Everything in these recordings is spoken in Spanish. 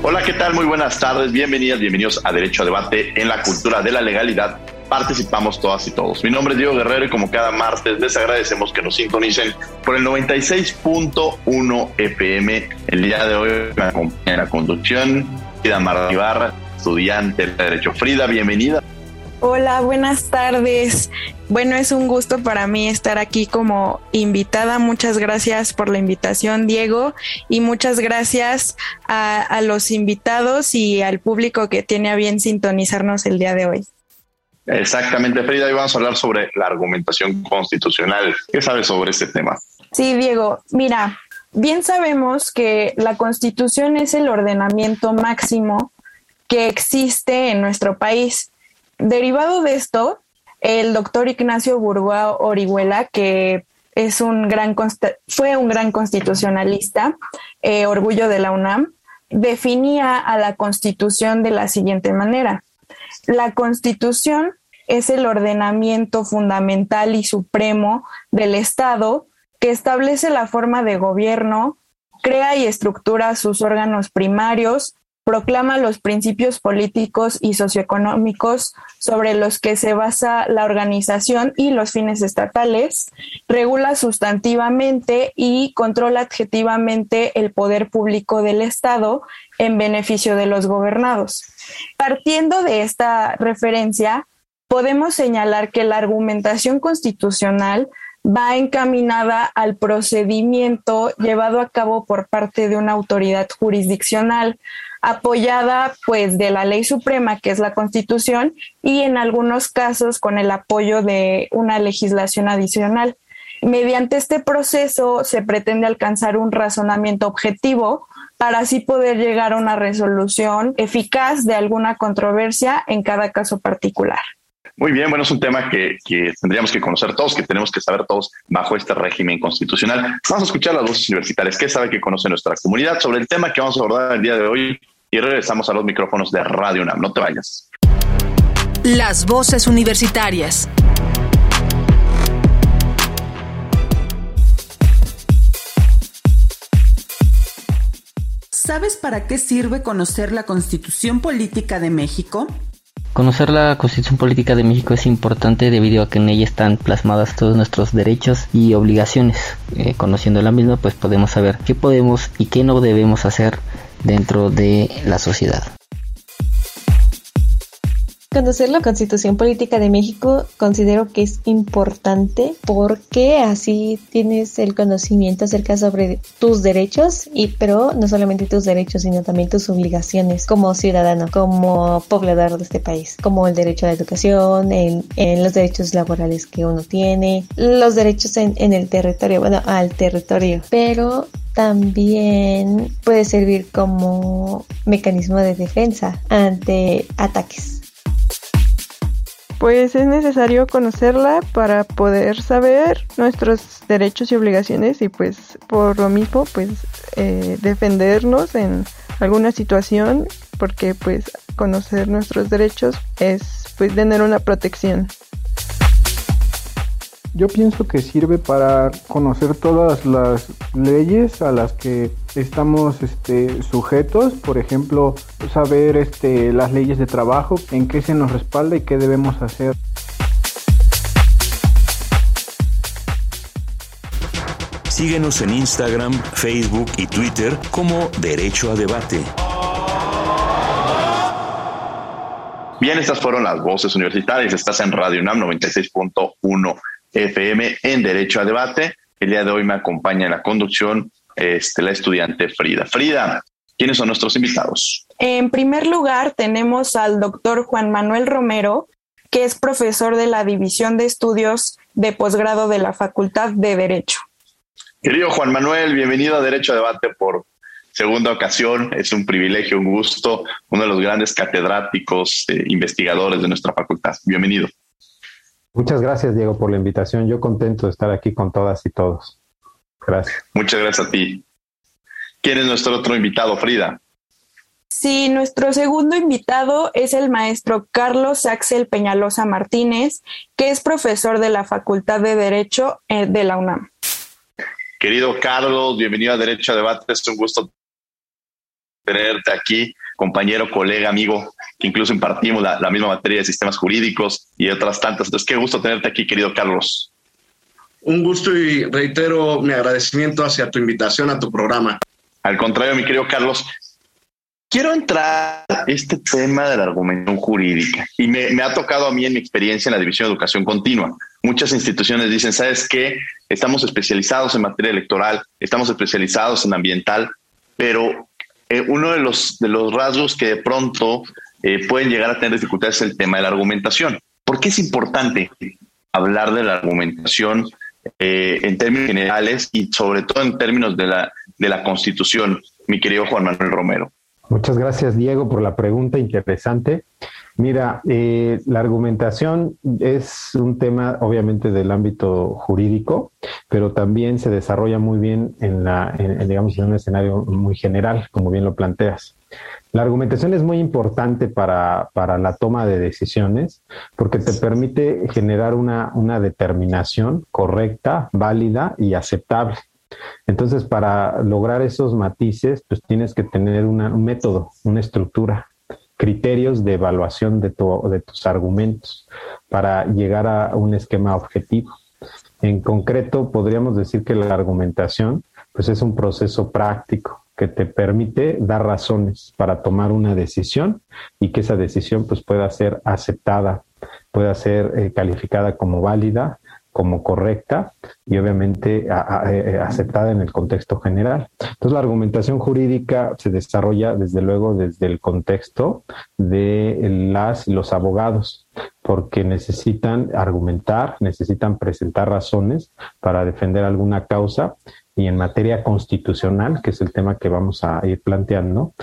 Hola, ¿qué tal? Muy buenas tardes. Bienvenidas, bienvenidos a Derecho a Debate en la cultura de la legalidad. Participamos todas y todos. Mi nombre es Diego Guerrero y como cada martes les agradecemos que nos sintonicen por el 96.1 FM. El día de hoy me acompaña en la conducción Frida Marribarra, estudiante de Derecho. Frida, bienvenida. Hola, buenas tardes. Bueno, es un gusto para mí estar aquí como invitada. Muchas gracias por la invitación, Diego, y muchas gracias a, los invitados y al público que tiene a bien sintonizarnos el día de hoy. Exactamente, Frida, hoy vamos a hablar sobre la argumentación constitucional. ¿Qué sabes sobre este tema? Sí, Diego, mira, bien sabemos que la constitución es el ordenamiento máximo que existe en nuestro país Derivado de esto, el doctor Ignacio Burgoa Orihuela, que es un gran fue un gran constitucionalista, eh, orgullo de la UNAM, definía a la constitución de la siguiente manera. La constitución es el ordenamiento fundamental y supremo del Estado que establece la forma de gobierno, crea y estructura sus órganos primarios, proclama los principios políticos y socioeconómicos sobre los que se basa la organización y los fines estatales, regula sustantivamente y controla adjetivamente el poder público del Estado en beneficio de los gobernados. Partiendo de esta referencia, podemos señalar que la argumentación constitucional va encaminada al procedimiento llevado a cabo por parte de una autoridad jurisdiccional, apoyada pues de la ley suprema que es la constitución y en algunos casos con el apoyo de una legislación adicional. Mediante este proceso se pretende alcanzar un razonamiento objetivo para así poder llegar a una resolución eficaz de alguna controversia en cada caso particular. Muy bien, bueno, es un tema que, que, tendríamos que conocer todos, que tenemos que saber todos bajo este régimen constitucional. Vamos a escuchar las voces universitarias. ¿Qué sabe que conoce nuestra comunidad sobre el tema que vamos a abordar el día de hoy? Y regresamos a los micrófonos de Radio UNAM. No te vayas. Las voces universitarias. ¿Sabes para qué sirve conocer la Constitución Política de México? Conocer la Constitución Política de México es importante debido a que en ella están plasmadas todos nuestros derechos y obligaciones. Eh, conociendo la misma, pues podemos saber qué podemos y qué no debemos hacer dentro de la sociedad. Conocer la Constitución Política de México considero que es importante porque así tienes el conocimiento acerca sobre tus derechos y pero no solamente tus derechos sino también tus obligaciones como ciudadano, como poblador de este país, como el derecho a la educación, en, los derechos laborales que uno tiene, los derechos en, en el territorio, bueno, al territorio, pero también puede servir como mecanismo de defensa ante ataques. Pues es necesario conocerla para poder saber nuestros derechos y obligaciones y pues por lo mismo pues eh, defendernos en alguna situación porque pues conocer nuestros derechos es pues tener una protección. Yo pienso que sirve para conocer todas las leyes a las que estamos este, sujetos, por ejemplo, saber este, las leyes de trabajo, en qué se nos respalda y qué debemos hacer. Síguenos en Instagram, Facebook y Twitter como Derecho a Debate. Bien, estas fueron las voces universitarias. Estás en Radio UNAM 96.1 FM en Derecho a Debate. El día de hoy me acompaña en la conducción este, la estudiante Frida. Frida, ¿quiénes son nuestros invitados? En primer lugar, tenemos al doctor Juan Manuel Romero, que es profesor de la División de Estudios de Posgrado de la Facultad de Derecho. Querido Juan Manuel, bienvenido a Derecho a Debate por segunda ocasión. Es un privilegio, un gusto, uno de los grandes catedráticos, eh, investigadores de nuestra facultad. Bienvenido. Muchas gracias, Diego, por la invitación. Yo contento de estar aquí con todas y todos. Gracias. Muchas gracias a ti. ¿Quién es nuestro otro invitado, Frida? Sí, nuestro segundo invitado es el maestro Carlos Axel Peñalosa Martínez, que es profesor de la Facultad de Derecho eh, de la UNAM. Querido Carlos, bienvenido a Derecho a Debate. Es un gusto tenerte aquí, compañero, colega, amigo, que incluso impartimos la, la, misma materia de sistemas jurídicos y otras tantas. Entonces, qué gusto tenerte aquí, querido Carlos. Un gusto y reitero mi agradecimiento hacia tu invitación a tu programa. Al contrario, mi querido Carlos, quiero entrar a este tema de la argumentación jurídica y me, me, ha tocado a mí en mi experiencia en la División de Educación Continua. Muchas instituciones dicen, ¿sabes qué? Estamos especializados en materia electoral, estamos especializados en ambiental, pero eh, uno de los, de los rasgos que de pronto eh, pueden llegar a tener dificultades es el tema de la argumentación. ¿Por qué es importante hablar de la argumentación eh, en términos generales y sobre todo en términos de la, de la Constitución, mi querido Juan Manuel Romero? Muchas gracias, Diego, por la pregunta interesante. Mira, eh, la argumentación es un tema obviamente del ámbito jurídico, pero también se desarrolla muy bien en, la, en, digamos, en un escenario muy general, como bien lo planteas. La argumentación es muy importante para, para la toma de decisiones porque te permite generar una, una determinación correcta, válida y aceptable. Entonces, para lograr esos matices, pues tienes que tener un método, una estructura, criterios de evaluación de, tu, de tus argumentos para llegar a un esquema objetivo. En concreto, podríamos decir que la argumentación pues es un proceso práctico que te permite dar razones para tomar una decisión y que esa decisión pues pueda ser aceptada, pueda ser eh, calificada como válida como correcta y obviamente a, eh, aceptada en el contexto general. Entonces la argumentación jurídica se desarrolla desde luego desde el contexto de las los abogados porque necesitan argumentar, necesitan presentar razones para defender alguna causa y en materia constitucional, que es el tema que vamos a ir planteando,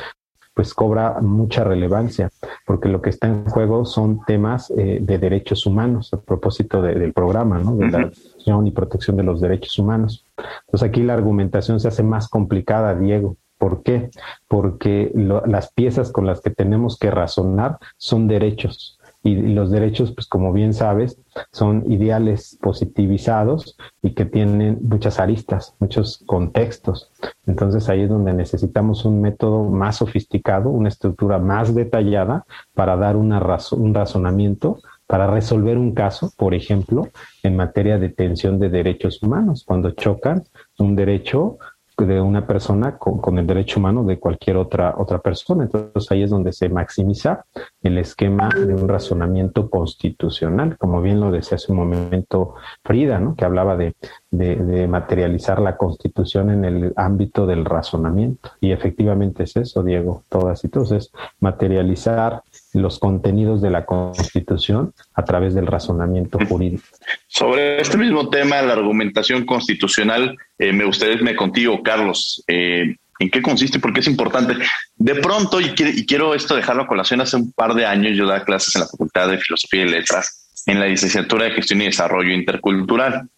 pues cobra mucha relevancia, porque lo que está en juego son temas eh, de derechos humanos, a propósito de, del programa, ¿no? De la definición y protección de los derechos humanos. Entonces aquí la argumentación se hace más complicada, Diego. ¿Por qué? Porque lo, las piezas con las que tenemos que razonar son derechos y los derechos, pues como bien sabes, son ideales positivizados y que tienen muchas aristas, muchos contextos. Entonces ahí es donde necesitamos un método más sofisticado, una estructura más detallada para dar una razo un razonamiento para resolver un caso, por ejemplo, en materia de tensión de derechos humanos, cuando chocan un derecho de una persona con, con, el derecho humano de cualquier otra, otra persona. Entonces ahí es donde se maximiza el esquema de un razonamiento constitucional, como bien lo decía hace un momento Frida, ¿no? que hablaba de, de, de materializar la constitución en el ámbito del razonamiento. Y efectivamente es eso, Diego, todas y todos, es materializar los contenidos de la Constitución a través del razonamiento jurídico. Sobre este mismo tema, la argumentación constitucional, eh, me gustaría irme contigo, Carlos. Eh, ¿En qué consiste? Porque es importante. De pronto, y, quiero esto dejarlo a colación, hace un par de años yo daba clases en la Facultad de Filosofía y Letras, en la licenciatura de Gestión y Desarrollo Intercultural.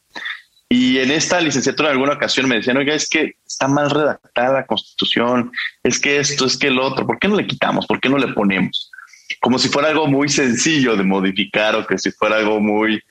Y en esta licenciatura en alguna ocasión me decían, oiga, es que está mal redactada la constitución, es que esto, es que el otro, ¿por qué no le quitamos? ¿Por qué no le ponemos? Como si fuera algo muy sencillo de modificar o que si fuera algo muy,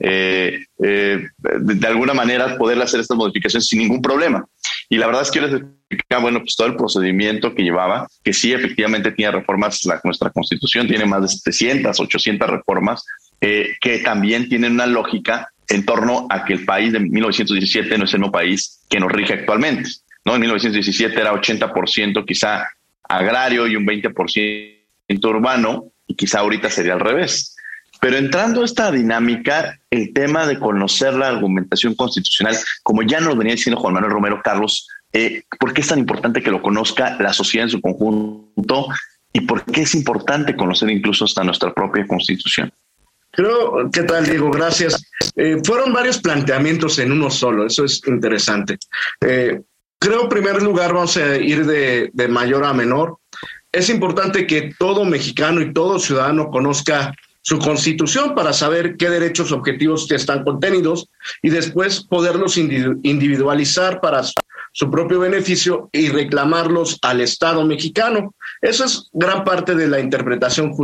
eh, eh, de, alguna manera poder hacer estas modificaciones sin ningún problema. Y la verdad es que les explicar, bueno, pues todo el procedimiento que llevaba, que sí, efectivamente tiene reformas, nuestra constitución tiene más de 700, 800 reformas, eh, que también tienen una lógica en torno a que el país de 1917 no es el mismo país que nos rige actualmente. ¿no? En 1917 era 80% quizá agrario y un 20% urbano y quizá ahorita sería al revés. Pero entrando a esta dinámica, el tema de conocer la argumentación constitucional, como ya nos venía diciendo Juan Manuel Romero Carlos, eh, ¿por qué es tan importante que lo conozca la sociedad en su conjunto y por qué es importante conocer incluso hasta nuestra propia constitución? Creo, ¿qué tal, Diego? Gracias. Eh, fueron varios planteamientos en uno solo, eso es interesante. Eh, creo, en primer lugar, vamos a ir de, de mayor a menor. Es importante que todo mexicano y todo ciudadano conozca su constitución para saber qué derechos objetivos están contenidos y después poderlos individualizar para su propio beneficio y reclamarlos al Estado mexicano. Eso es gran parte de la interpretación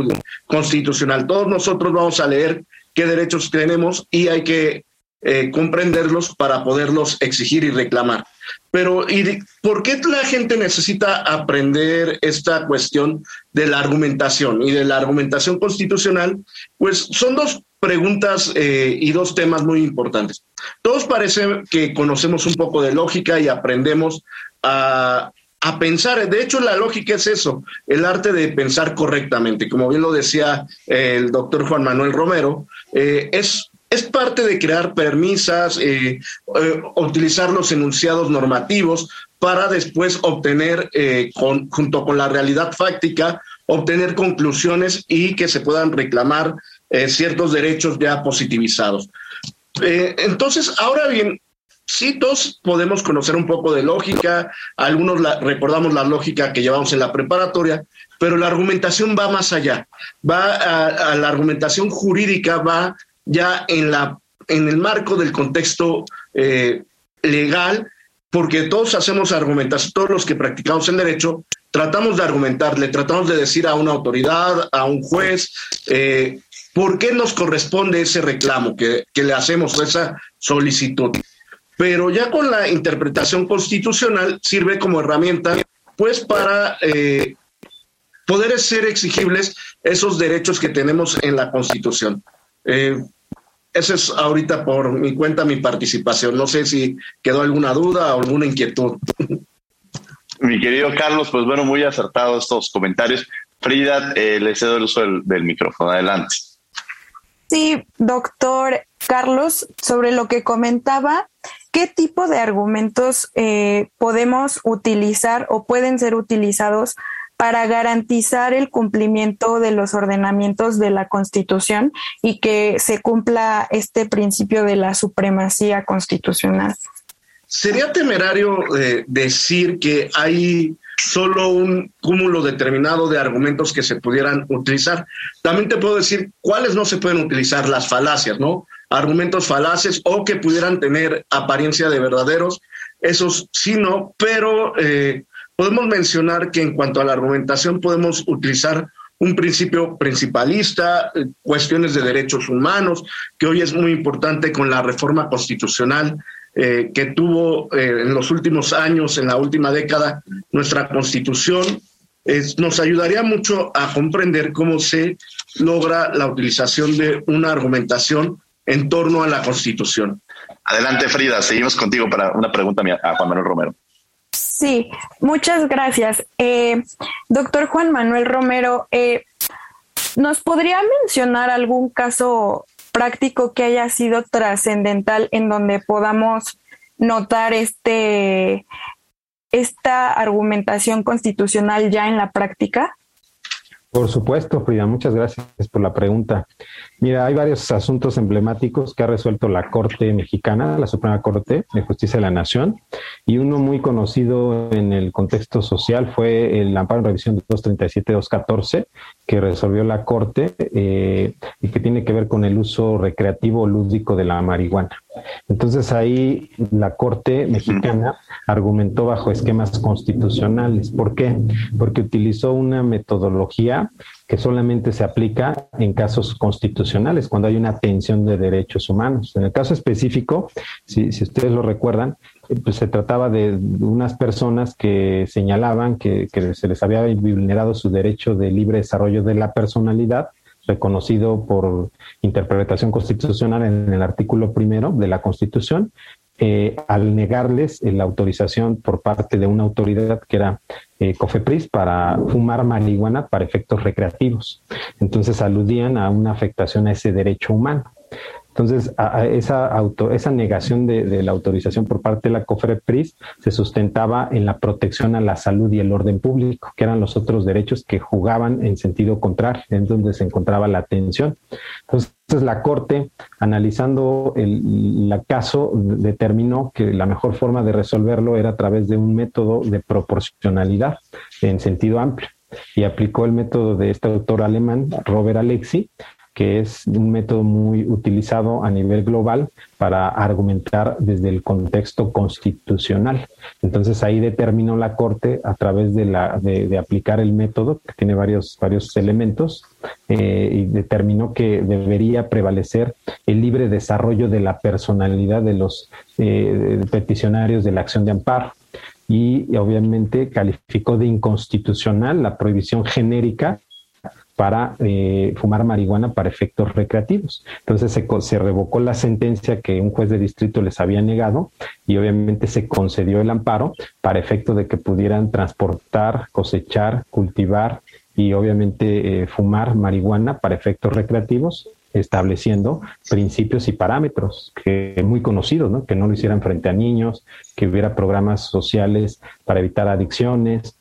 constitucional. Todos nosotros vamos a leer qué derechos tenemos y hay que eh, comprenderlos para poderlos exigir y reclamar. Pero, ¿y por qué la gente necesita aprender esta cuestión de la argumentación y de la argumentación constitucional? Pues son dos preguntas eh, y dos temas muy importantes. Todos parece que conocemos un poco de lógica y aprendemos a, pensar. De hecho, la lógica es eso, el arte de pensar correctamente. Como bien lo decía el doctor Juan Manuel Romero, eh, es es parte de crear permisas, eh, eh, utilizar los enunciados normativos para después obtener, eh, junto con la realidad fáctica, obtener conclusiones y que se puedan reclamar ciertos derechos ya positivizados. entonces, ahora bien, sí, todos podemos conocer un poco de lógica, algunos recordamos la lógica que llevamos en la preparatoria, pero la argumentación va más allá, va a la argumentación jurídica, va ya en, la, en el marco del contexto eh, legal, porque todos hacemos argumentación, todos los que practicamos el derecho, tratamos de argumentar, le tratamos de decir a una autoridad, a un juez, eh, por qué nos corresponde ese reclamo que, le hacemos, esa solicitud. Pero ya con la interpretación constitucional sirve como herramienta, pues, para eh, poder ser exigibles esos derechos que tenemos en la Constitución. Eh, esa es ahorita por mi cuenta mi participación. No sé si quedó alguna duda o alguna inquietud. Mi querido Carlos, pues bueno, muy acertados estos comentarios. Frida, eh, le cedo el uso del, micrófono. Adelante. Sí, doctor Carlos, sobre lo que comentaba, ¿qué tipo de argumentos eh, podemos utilizar o pueden ser utilizados para garantizar el cumplimiento de los ordenamientos de la Constitución y que se cumpla este principio de la supremacía constitucional. Sería temerario eh, decir que hay solo un cúmulo determinado de argumentos que se pudieran utilizar. También te puedo decir cuáles no se pueden utilizar, las falacias, ¿no? Argumentos falaces o que pudieran tener apariencia de verdaderos, esos sí no, pero eh, podemos mencionar que en cuanto a la argumentación podemos utilizar un principio principalista, eh, cuestiones de derechos humanos, que hoy es muy importante con la reforma constitucional eh, que tuvo eh, en los últimos años, en la última década, nuestra constitución. nos ayudaría mucho a comprender cómo se logra la utilización de una argumentación en torno a la constitución. Adelante, Frida, seguimos contigo para una pregunta a Juan Manuel Romero. Sí, muchas gracias. Eh, doctor Juan Manuel Romero, eh, ¿nos podría mencionar algún caso práctico que haya sido trascendental en donde podamos notar este esta argumentación constitucional ya en la práctica? Por supuesto, Frida, muchas gracias por la pregunta. Mira, hay varios asuntos emblemáticos que ha resuelto la Corte Mexicana, la Suprema Corte de Justicia de la Nación, y uno muy conocido en el contexto social fue el amparo en revisión de 237-214, que resolvió la Corte eh, y que tiene que ver con el uso recreativo lúdico de la marihuana. Entonces ahí la Corte Mexicana argumentó bajo esquemas constitucionales. ¿Por qué? Porque utilizó una metodología que solamente se aplica en casos constitucionales, cuando hay una tensión de derechos humanos. En el caso específico, si, ustedes lo recuerdan, eh, pues se trataba de unas personas que señalaban que, que se les había vulnerado su derecho de libre desarrollo de la personalidad reconocido por interpretación constitucional en el artículo primero de la Constitución eh, al negarles la autorización por parte de una autoridad que era eh, COFEPRIS para fumar marihuana para efectos recreativos. Entonces aludían a una afectación a ese derecho humano. Entonces, esa, auto, esa negación de, la autorización por parte de la COFEPRIS se sustentaba en la protección a la salud y el orden público, que eran los otros derechos que jugaban en sentido contrario, en donde se encontraba la atención. Entonces, la Corte, analizando el, el, caso, determinó que la mejor forma de resolverlo era a través de un método de proporcionalidad en sentido amplio. Y aplicó el método de este autor alemán, Robert Alexi, que es un método muy utilizado a nivel global para argumentar desde el contexto constitucional. Entonces ahí determinó la Corte a través de, la, de, aplicar el método, que tiene varios, varios elementos, eh, y determinó que debería prevalecer el libre desarrollo de la personalidad de los eh, peticionarios de la acción de amparo y obviamente calificó de inconstitucional la prohibición genérica para eh, fumar marihuana para efectos recreativos. Entonces se, se, revocó la sentencia que un juez de distrito les había negado y obviamente se concedió el amparo para efecto de que pudieran transportar, cosechar, cultivar y obviamente eh, fumar marihuana para efectos recreativos estableciendo principios y parámetros que muy conocidos, ¿no? que no lo hicieran frente a niños, que hubiera programas sociales para evitar adicciones,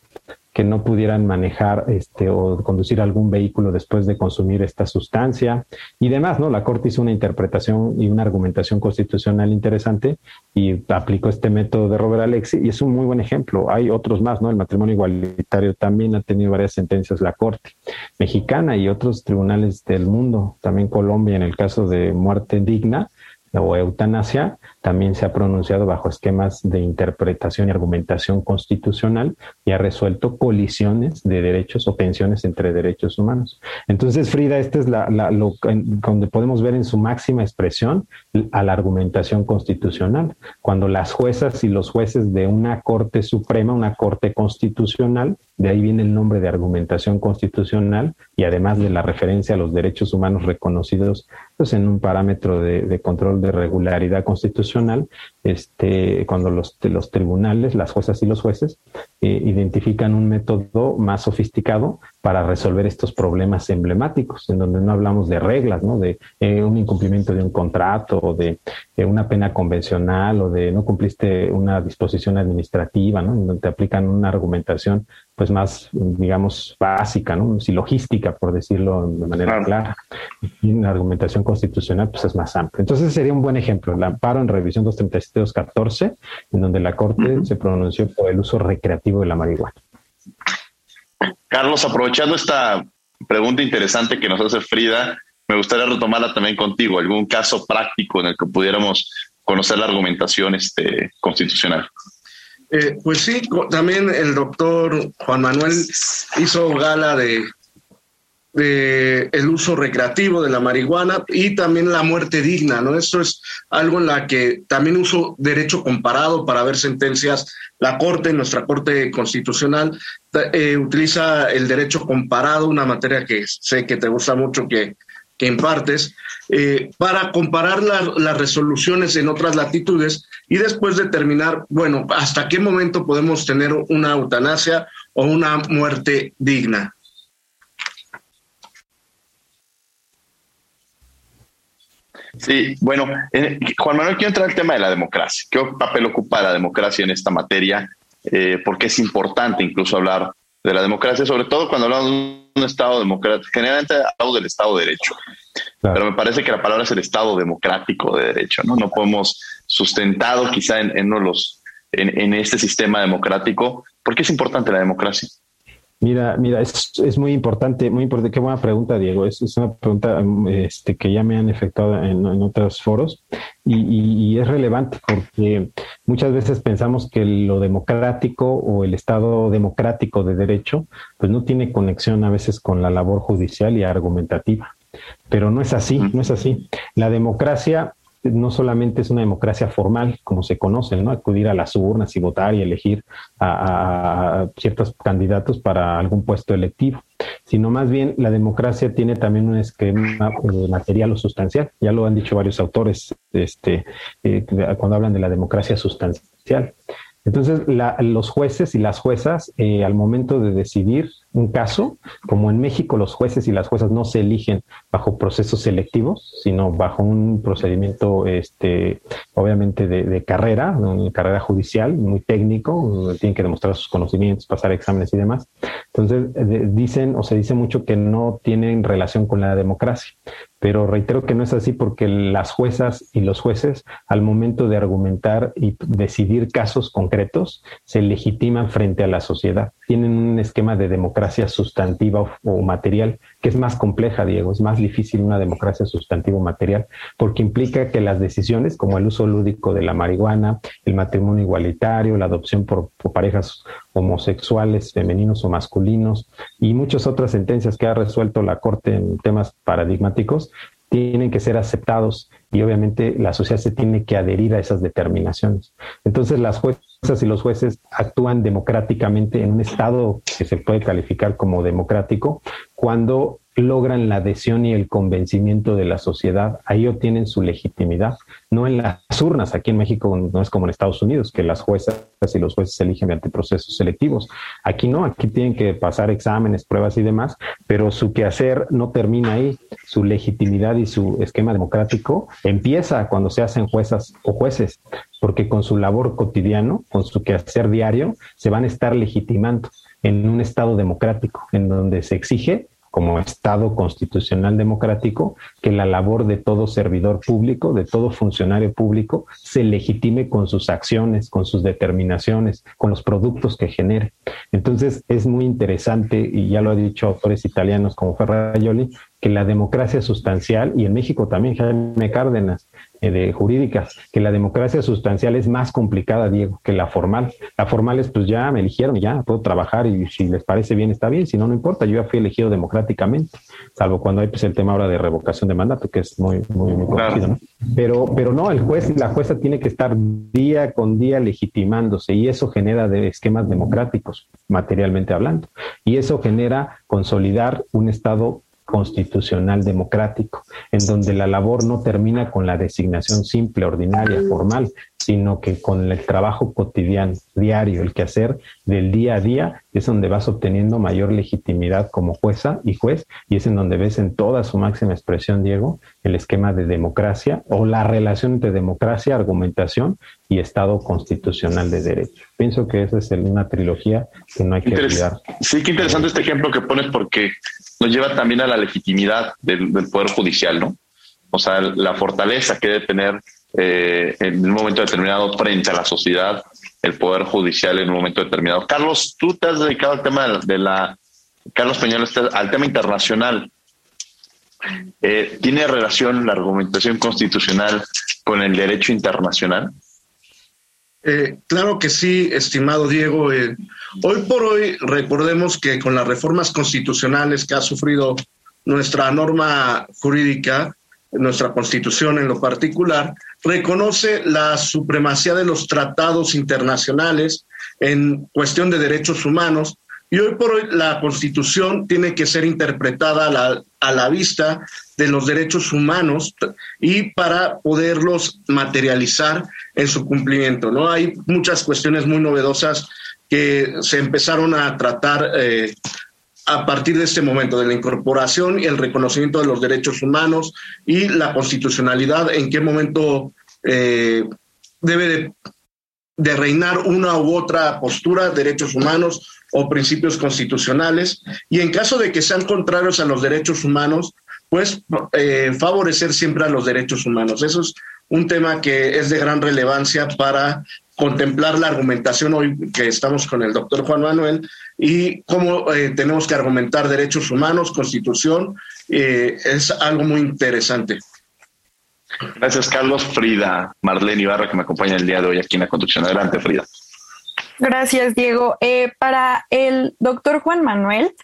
que no pudieran manejar este, o conducir algún vehículo después de consumir esta sustancia y demás, ¿no? La Corte hizo una interpretación y una argumentación constitucional interesante y aplicó este método de Robert Alexi y es un muy buen ejemplo. Hay otros más, ¿no? El matrimonio igualitario también ha tenido varias sentencias la Corte mexicana y otros tribunales del mundo, también Colombia en el caso de muerte digna o eutanasia, también se ha pronunciado bajo esquemas de interpretación y argumentación constitucional y ha resuelto colisiones de derechos o tensiones entre derechos humanos. Entonces, Frida, esta es la, lo, donde podemos ver en su máxima expresión a la argumentación constitucional, cuando las juezas y los jueces de una Corte Suprema, una Corte Constitucional, de ahí viene el nombre de argumentación constitucional y además de la referencia a los derechos humanos reconocidos pues, en un parámetro de, control de regularidad constitucional, este, cuando los, los tribunales, las juezas y los jueces eh, identifican un método más sofisticado para resolver estos problemas emblemáticos, en donde no hablamos de reglas, ¿no? de eh, un incumplimiento de un contrato o de, una pena convencional o de no cumpliste una disposición administrativa, ¿no? donde te aplican una argumentación pues más, digamos, básica, ¿no? logística, por decirlo de manera clara. Y la argumentación constitucional pues es más amplia. Entonces sería un buen ejemplo, el amparo en revisión 237-214, en donde la Corte se pronunció por el uso recreativo de la marihuana. Carlos, aprovechando esta pregunta interesante que nos hace Frida, me gustaría retomarla también contigo, algún caso práctico en el que pudiéramos conocer la argumentación este, constitucional. Eh, pues sí, también el doctor Juan Manuel hizo gala de, el uso recreativo de la marihuana y también la muerte digna, ¿no? Esto es algo en la que también uso derecho comparado para ver sentencias. La Corte, nuestra Corte Constitucional, eh, utiliza el derecho comparado, una materia que sé que te gusta mucho que, que impartes, eh, para comparar las resoluciones en otras latitudes y después determinar, bueno, hasta qué momento podemos tener una eutanasia o una muerte digna. Sí, bueno, eh, Juan Manuel, quiero entrar al tema de la democracia. ¿Qué papel ocupa la democracia en esta materia? Eh, porque es importante incluso hablar de la democracia, sobre todo cuando hablamos de un Estado democrático. Generalmente hablamos del Estado de Derecho, pero me parece que la palabra es el Estado democrático de Derecho. No, no podemos sustentado quizá en, en, los, en, en este sistema democrático. ¿Por qué es importante la democracia? Mira, mira, es, es, muy importante, muy importante. Qué buena pregunta, Diego. Es, es una pregunta este, que ya me han efectuado en, en otros foros y, y, es relevante porque muchas veces pensamos que lo democrático o el Estado democrático de derecho, pues no tiene conexión a veces con la labor judicial y argumentativa. Pero no es así, no es así. La democracia no solamente es una democracia formal, como se conoce, ¿no? Acudir a las urnas y votar y elegir a, ciertos candidatos para algún puesto electivo, sino más bien la democracia tiene también un esquema eh, material o sustancial. Ya lo han dicho varios autores este, eh, cuando hablan de la democracia sustancial. Entonces, los jueces y las juezas, eh, al momento de decidir un caso, como en México los jueces y las juezas no se eligen bajo procesos selectivos, sino bajo un procedimiento, este, obviamente de, carrera, una carrera judicial, muy técnico, tienen que demostrar sus conocimientos, pasar exámenes y demás. Entonces, dicen o se dice mucho que no tienen relación con la democracia pero reitero que no es así porque las juezas y los jueces al momento de argumentar y decidir casos concretos se legitiman frente a la sociedad. Tienen un esquema de democracia sustantiva o, material que es más compleja, Diego, es más difícil una democracia sustantiva o material porque implica que las decisiones como el uso lúdico de la marihuana, el matrimonio igualitario, la adopción por, por parejas homosexuales, femeninos o masculinos y muchas otras sentencias que ha resuelto la Corte en temas paradigmáticos tienen que ser aceptados y obviamente la sociedad se tiene que adherir a esas determinaciones. Entonces las juezas y los jueces actúan democráticamente en un estado que se puede calificar como democrático cuando logran la adhesión y el convencimiento de la sociedad, ahí obtienen su legitimidad, no en las urnas. Aquí en México no es como en Estados Unidos, que las juezas y los jueces eligen mediante procesos selectivos. Aquí no, aquí tienen que pasar exámenes, pruebas y demás, pero su quehacer no termina ahí. Su legitimidad y su esquema democrático empieza cuando se hacen juezas o jueces, porque con su labor cotidiano, con su quehacer diario, se van a estar legitimando en un Estado democrático, en donde se exige como Estado constitucional democrático, que la labor de todo servidor público, de todo funcionario público, se legitime con sus acciones, con sus determinaciones, con los productos que genere. Entonces es muy interesante, y ya lo ha dicho autores italianos como Ferraioli, que la democracia sustancial, y en México también Jaime Cárdenas, eh, de jurídicas, que la democracia sustancial es más complicada, Diego, que la formal. La formal es, pues ya me eligieron ya puedo trabajar y si les parece bien está bien, si no, no importa, yo ya fui elegido democráticamente, salvo cuando hay pues el tema ahora de revocación de mandato, que es muy, muy, muy conocido, ¿no? Pero, pero no, el juez y la jueza tiene que estar día con día legitimándose y eso genera de esquemas democráticos, materialmente hablando. Y eso genera consolidar un Estado constitucional democrático, en donde la labor no termina con la designación simple, ordinaria, formal, sino que con el trabajo cotidiano, diario, el quehacer del día a día, es donde vas obteniendo mayor legitimidad como jueza y juez, y es en donde ves en toda su máxima expresión, Diego, el esquema de democracia o la relación entre democracia, argumentación y Estado constitucional de derecho. Pienso que esa es una trilogía que no hay que olvidar. Sí, qué interesante este ejemplo que pones porque nos lleva también a la legitimidad del, Poder Judicial, ¿no? O sea, la fortaleza que debe tener eh, en un momento determinado frente a la sociedad el Poder Judicial en un momento determinado. Carlos, tú te has dedicado al tema de la, Carlos Peñal, al tema internacional. Eh, ¿Tiene relación la argumentación constitucional con el derecho internacional? Eh, claro que sí, estimado Diego. Eh, hoy por hoy recordemos que con las reformas constitucionales que ha sufrido nuestra norma jurídica, nuestra constitución en lo particular, reconoce la supremacía de los tratados internacionales en cuestión de derechos humanos y hoy por hoy la constitución tiene que ser interpretada a la, a la vista de los derechos humanos y para poderlos materializar en su cumplimiento. ¿no? Hay muchas cuestiones muy novedosas que se empezaron a tratar eh, a partir de este momento, de la incorporación y el reconocimiento de los derechos humanos y la constitucionalidad, en qué momento eh, debe de, reinar una u otra postura, derechos humanos o principios constitucionales, y en caso de que sean contrarios a los derechos humanos, pues eh, favorecer siempre a los derechos humanos. Eso es un tema que es de gran relevancia para contemplar la argumentación hoy que estamos con el doctor Juan Manuel y cómo eh, tenemos que argumentar derechos humanos, constitución, eh, es algo muy interesante. Gracias, Carlos. Frida, Marlene Ibarra, que me acompaña el día de hoy aquí en la conducción. Adelante, Frida. Gracias, Diego. Eh, para el doctor Juan Manuel,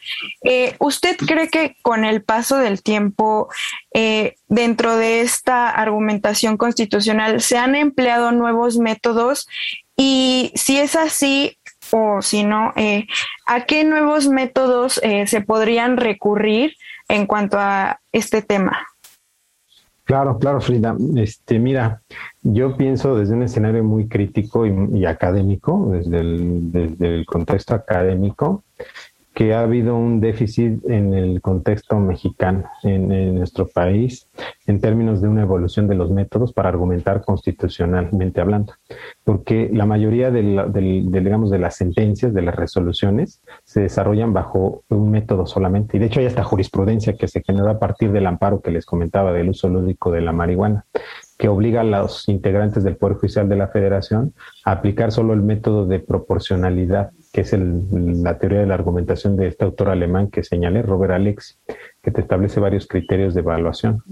eh, ¿usted cree que con el paso del tiempo, eh, dentro de esta argumentación constitucional, se han empleado nuevos métodos? Y si es así, o si no, eh, ¿a qué nuevos métodos eh, se podrían recurrir en cuanto a este tema? Claro, claro, Frida. Este, mira, yo pienso desde un escenario muy crítico y, académico, desde el contexto académico, que ha habido un déficit en el contexto mexicano, en, nuestro país, en términos de una evolución de los métodos para argumentar constitucionalmente hablando, porque la mayoría de, digamos, de las sentencias, de las resoluciones, se desarrollan bajo un método solamente. Y de hecho hay esta jurisprudencia que se generó a partir del amparo que les comentaba del uso lúdico de la marihuana que obliga a los integrantes del Poder Judicial de la Federación a aplicar solo el método de proporcionalidad que es la teoría de la argumentación de este autor alemán que señalé, Robert Alex, que te establece varios criterios de evaluación.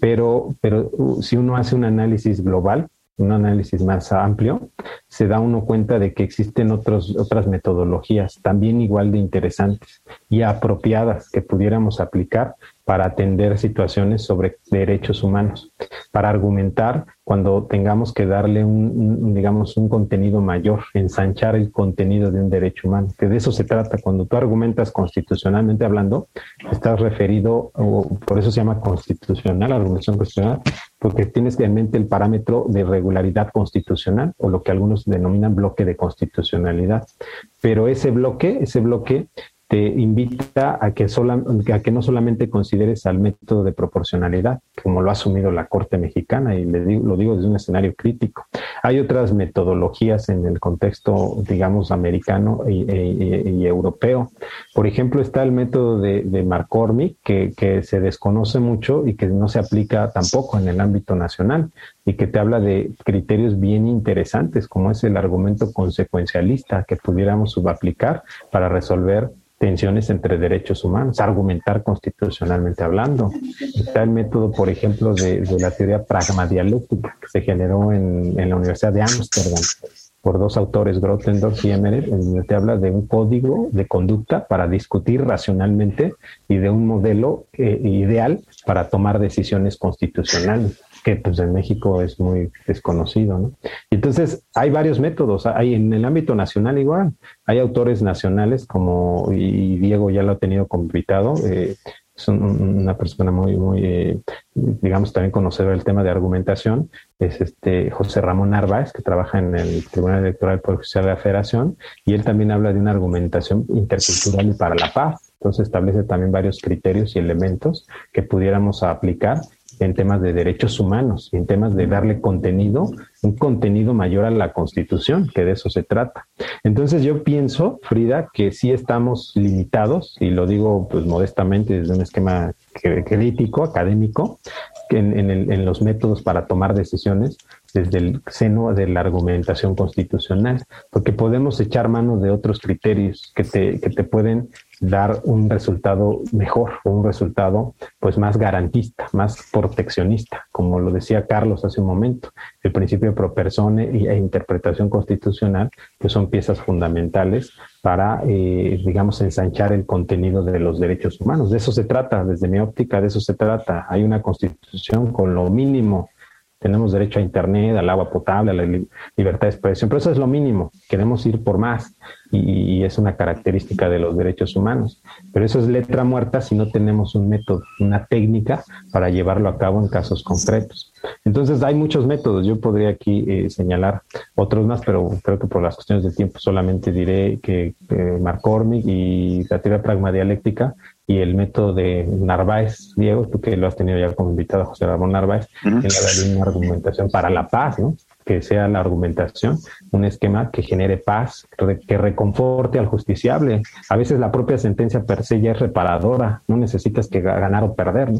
Pero, pero uh, si uno hace un análisis global, un análisis más amplio, se da uno cuenta de que existen otros, otras metodologías también igual de interesantes y apropiadas que pudiéramos aplicar para atender situaciones sobre derechos humanos, para argumentar cuando tengamos que darle un, digamos, un contenido mayor, ensanchar el contenido de un derecho humano, que de eso se trata. Cuando tú argumentas constitucionalmente hablando, estás referido, o por eso se llama constitucional, argumentación constitucional, porque tienes en mente el parámetro de regularidad constitucional, o lo que algunos denominan bloque de constitucionalidad. Pero ese bloque, ese bloque te invita a que, a que no solamente consideres al método de proporcionalidad, como lo ha asumido la Corte Mexicana, y le digo, lo digo desde un escenario crítico. Hay otras metodologías en el contexto, digamos, americano y, europeo. Por ejemplo, está el método de, de que, que se desconoce mucho y que no se aplica tampoco en el ámbito nacional, y que te habla de criterios bien interesantes, como es el argumento consecuencialista que pudiéramos subaplicar para resolver tensiones entre derechos humanos, argumentar constitucionalmente hablando. Está el método, por ejemplo, de, la teoría pragmadialéctica que se generó en, la Universidad de Ámsterdam por dos autores, Grotendorf y Emmerich, en donde te habla de un código de conducta para discutir racionalmente y de un modelo eh, ideal para tomar decisiones constitucionales que pues en México es muy desconocido, ¿no? Entonces, hay varios métodos, hay en el ámbito nacional igual, hay autores nacionales como, y Diego ya lo ha tenido como eh, es una persona muy, muy, eh, digamos, también conocedor del tema de argumentación, es este José Ramón Narváez, que trabaja en el Tribunal Electoral Judicial de la Federación, y él también habla de una argumentación intercultural y para la paz. Entonces establece también varios criterios y elementos que pudiéramos aplicar en temas de derechos humanos en temas de darle contenido, un contenido mayor a la Constitución, que de eso se trata. Entonces yo pienso, Frida, que sí estamos limitados, y lo digo pues modestamente desde un esquema crítico, académico, en, en los métodos para tomar decisiones desde el seno de la argumentación constitucional, porque podemos echar mano de otros criterios que te, que te pueden dar un resultado mejor un resultado pues más garantista, más proteccionista, como lo decía Carlos hace un momento. El principio pro persone e interpretación constitucional que son piezas fundamentales para, eh, digamos, ensanchar el contenido de los derechos humanos. De eso se trata, desde mi óptica, de eso se trata. Hay una constitución con lo mínimo tenemos derecho a Internet, al agua potable, a la libertad de expresión, pero eso es lo mínimo, queremos ir por más y, es una característica de los derechos humanos. Pero eso es letra muerta si no tenemos un método, una técnica para llevarlo a cabo en casos concretos. Entonces hay muchos métodos, yo podría aquí eh, señalar otros más, pero creo que por las cuestiones de tiempo solamente diré que eh, Marcormic y la teoría pragmadialéctica y el método de Narváez, Diego, tú que lo has tenido ya como invitado, José Ramón Narváez, en la una argumentación para la paz, ¿no? que sea la argumentación, un esquema que genere paz, que reconforte al justiciable. A veces la propia sentencia per se ya es reparadora, no necesitas que ganar o perder.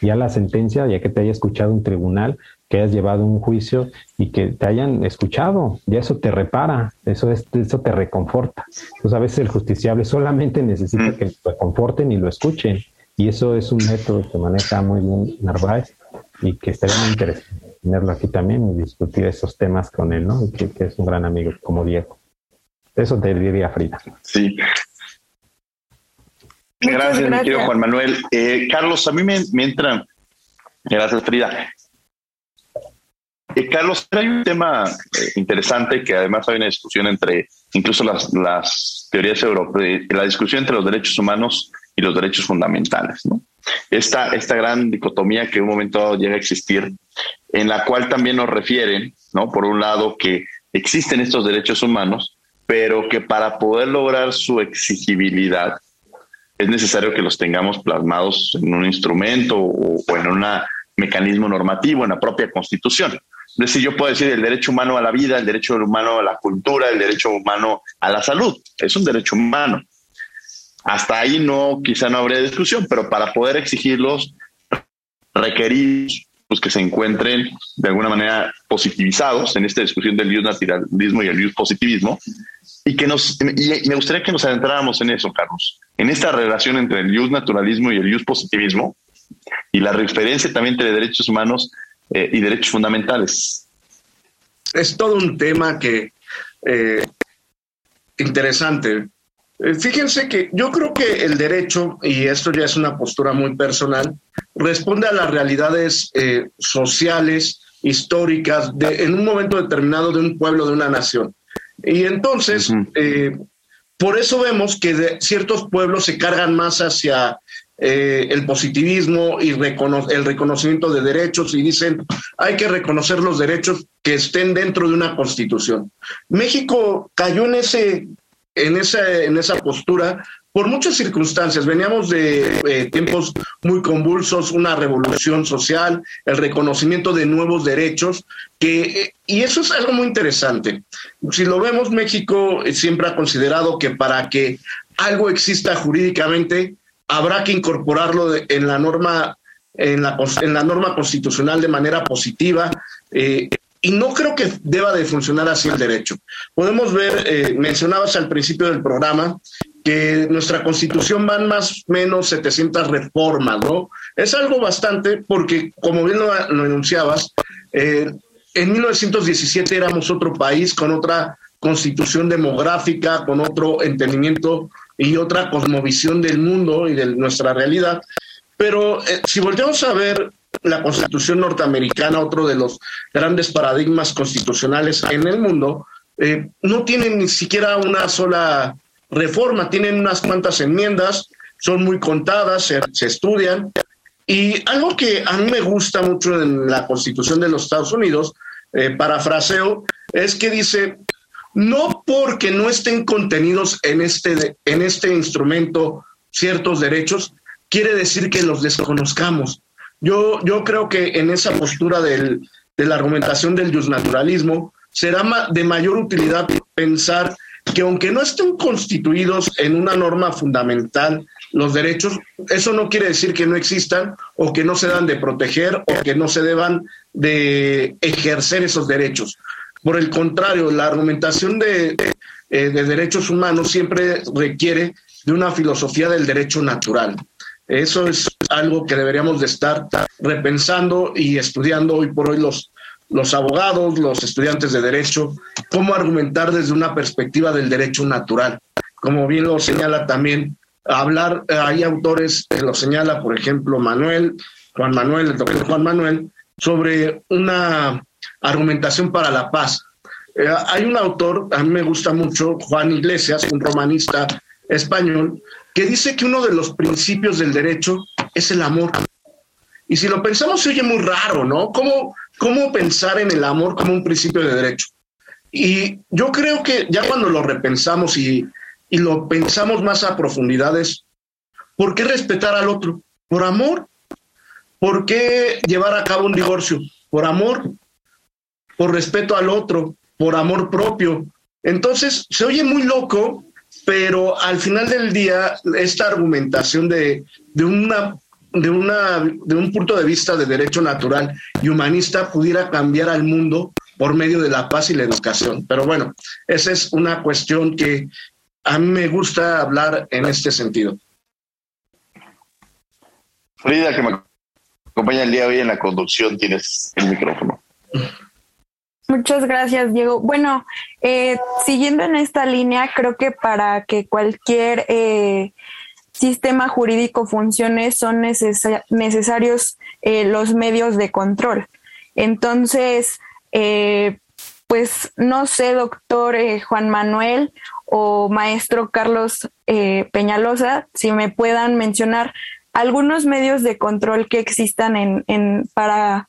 Ya la sentencia, ya que te haya escuchado un tribunal, que hayas llevado un juicio y que te hayan escuchado, ya eso te repara, eso, es, eso te reconforta. Entonces a veces el justiciable solamente necesita que lo reconforten y lo escuchen. Y eso es un método que maneja muy bien Narváez y que estaría muy interesante tenerlo aquí también y discutir esos temas con él, ¿no? que, es un gran amigo como Diego. Eso te diría Frida. Sí. Gracias, mi querido Juan Manuel. Eh, Carlos, a mí me, me entra, gracias Frida, Eh, Carlos, hay un tema eh, interesante que además hay una discusión entre incluso las, teorías europeas, la discusión entre los derechos humanos y los derechos fundamentales. Esta, esta gran dicotomía que en un momento llega a existir, en la cual también nos refieren, por un lado, que existen estos derechos humanos, pero que para poder lograr su exigibilidad es necesario que los tengamos plasmados en un instrumento o, o en un mecanismo normativo, en la propia constitución. Es decir, yo puedo decir el derecho humano a la vida, el derecho humano a la cultura, el derecho humano a la salud. Es un derecho humano. Hasta ahí no, quizá no habría discusión, pero para poder exigirlos, requerir pues, que se encuentren de alguna manera positivizados en esta discusión del dios naturalismo y el dios positivismo, y que nos, y me gustaría que nos adentráramos en eso, Carlos, en esta relación entre el dios naturalismo y el dios positivismo, y la referencia también entre derechos humanos eh, y derechos fundamentales. Es todo un tema que eh, interesante. Eh, fíjense que yo creo que el derecho, y esto ya es una postura muy personal, responde a las realidades sociales, históricas, de, en un momento determinado de un pueblo, de una nación. Y entonces, por eso vemos que ciertos pueblos se cargan más hacia eh, el positivismo y el reconocimiento de derechos y dicen hay que reconocer los derechos que estén dentro de una constitución. México cayó en ese en esa, en esa postura por muchas circunstancias. Veníamos de eh, tiempos muy convulsos, una revolución social, el reconocimiento de nuevos derechos, que, y eso es algo muy interesante. Si lo vemos, México siempre ha considerado que para que algo exista jurídicamente, habrá que incorporarlo en la norma en la, en la norma constitucional de manera positiva eh, y no creo que deba de funcionar así el derecho. Podemos ver, eh, mencionabas al principio del programa, que nuestra constitución van más o menos 700 reformas, ¿no? Es algo bastante porque, como bien lo, enunciabas, eh, en 1917 éramos otro país con otra constitución demográfica, con otro entendimiento y otra cosmovisión del mundo y de nuestra realidad. Pero eh, si volteamos a ver la constitución norteamericana, otro de los grandes paradigmas constitucionales en el mundo, eh, no tienen ni siquiera una sola reforma, tienen unas cuantas enmiendas, son muy contadas, se, estudian. Y algo que a mí me gusta mucho en la constitución de los Estados Unidos, eh, parafraseo, es que dice, no porque no estén contenidos en este, en este instrumento ciertos derechos, quiere decir que los desconozcamos. Yo, yo creo que en esa postura del, de la argumentación del naturalismo será de mayor utilidad pensar que aunque no estén constituidos en una norma fundamental los derechos, eso no quiere decir que no existan o que no se dan de proteger o que no se deban de ejercer esos derechos. Por el contrario, la argumentación eh, de, derechos humanos siempre requiere de una filosofía del derecho natural. Eso es algo que deberíamos de estar repensando y estudiando hoy por hoy los, los abogados, los estudiantes de derecho, cómo argumentar desde una perspectiva del derecho natural. Como bien lo señala también, hablar, hay autores lo señala, por ejemplo, Manuel, Juan Manuel, el doctor Juan Manuel, sobre una argumentación para la paz. Eh, hay un autor, a mí me gusta mucho, Juan Iglesias, un romanista español, que dice que uno de los principios del derecho es el amor. Y si lo pensamos, se oye muy raro, ¿no? ¿Cómo, ¿Cómo pensar en el amor como un principio de derecho? Y yo creo que ya cuando lo repensamos y, y lo pensamos más a profundidades, ¿por qué respetar al otro? Por amor. ¿Por qué llevar a cabo un divorcio? Por amor por respeto al otro, por amor propio. Entonces, se oye muy loco, pero al final del día, esta argumentación de, una, de, una, de un punto de vista de derecho natural y humanista pudiera cambiar al mundo por medio de la paz y la educación. Pero bueno, esa es una cuestión que a mí me gusta hablar en este sentido. Frida, que me acompaña el día de hoy en la conducción, tienes el micrófono. Muchas gracias, Diego. Bueno, eh, siguiendo en esta línea, creo que para que cualquier eh, sistema jurídico funcione son necesarios eh, los medios de control. Entonces, Eh, pues no sé, doctor eh, Juan Manuel o maestro Carlos eh, Peñalosa, si me puedan mencionar algunos medios de control que existan en, en, para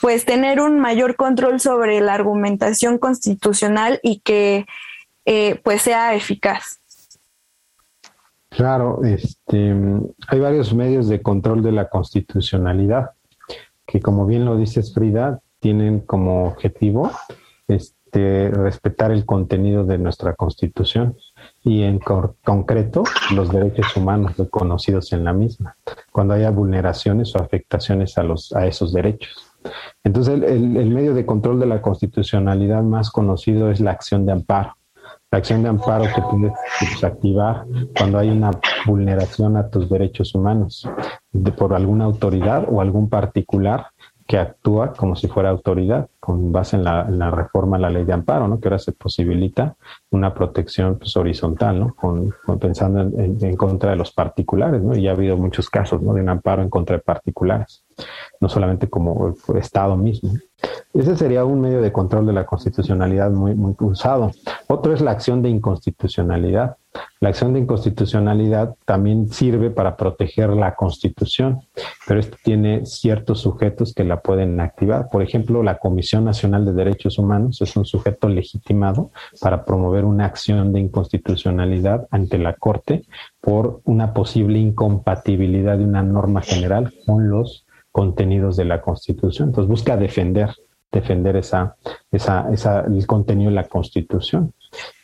pues tener un mayor control sobre la argumentación constitucional y que eh, pues sea eficaz. Claro, este, hay varios medios de control de la constitucionalidad que, como bien lo dices Frida, tienen como objetivo este, respetar el contenido de nuestra Constitución y en concreto los derechos humanos reconocidos en la misma, cuando haya vulneraciones o afectaciones a, los, a esos derechos. Entonces, el, medio de control de la constitucionalidad más conocido es la acción de amparo. La acción de amparo que puedes activar cuando hay una vulneración a tus derechos humanos de, por alguna autoridad o algún particular que actúa como si fuera autoridad, con base en la, reforma a la ley de amparo, ¿no? que ahora se posibilita una protección pues, horizontal, ¿no? Con, pensando en, contra de los particulares, ¿no? y ha habido muchos casos ¿no? de un amparo en contra de particulares, no solamente como Estado mismo. Ese sería un medio de control de la constitucionalidad muy, muy usado. Otro es la acción de inconstitucionalidad. La acción de inconstitucionalidad también sirve para proteger la constitución, pero esto tiene ciertos sujetos que la pueden activar. Por ejemplo, la Comisión Nacional de Derechos Humanos es un sujeto legitimado para promover una acción de inconstitucionalidad ante la Corte por una posible incompatibilidad de una norma general con los contenidos de la Constitución. Entonces busca defender defender esa, esa, esa, el contenido de la Constitución.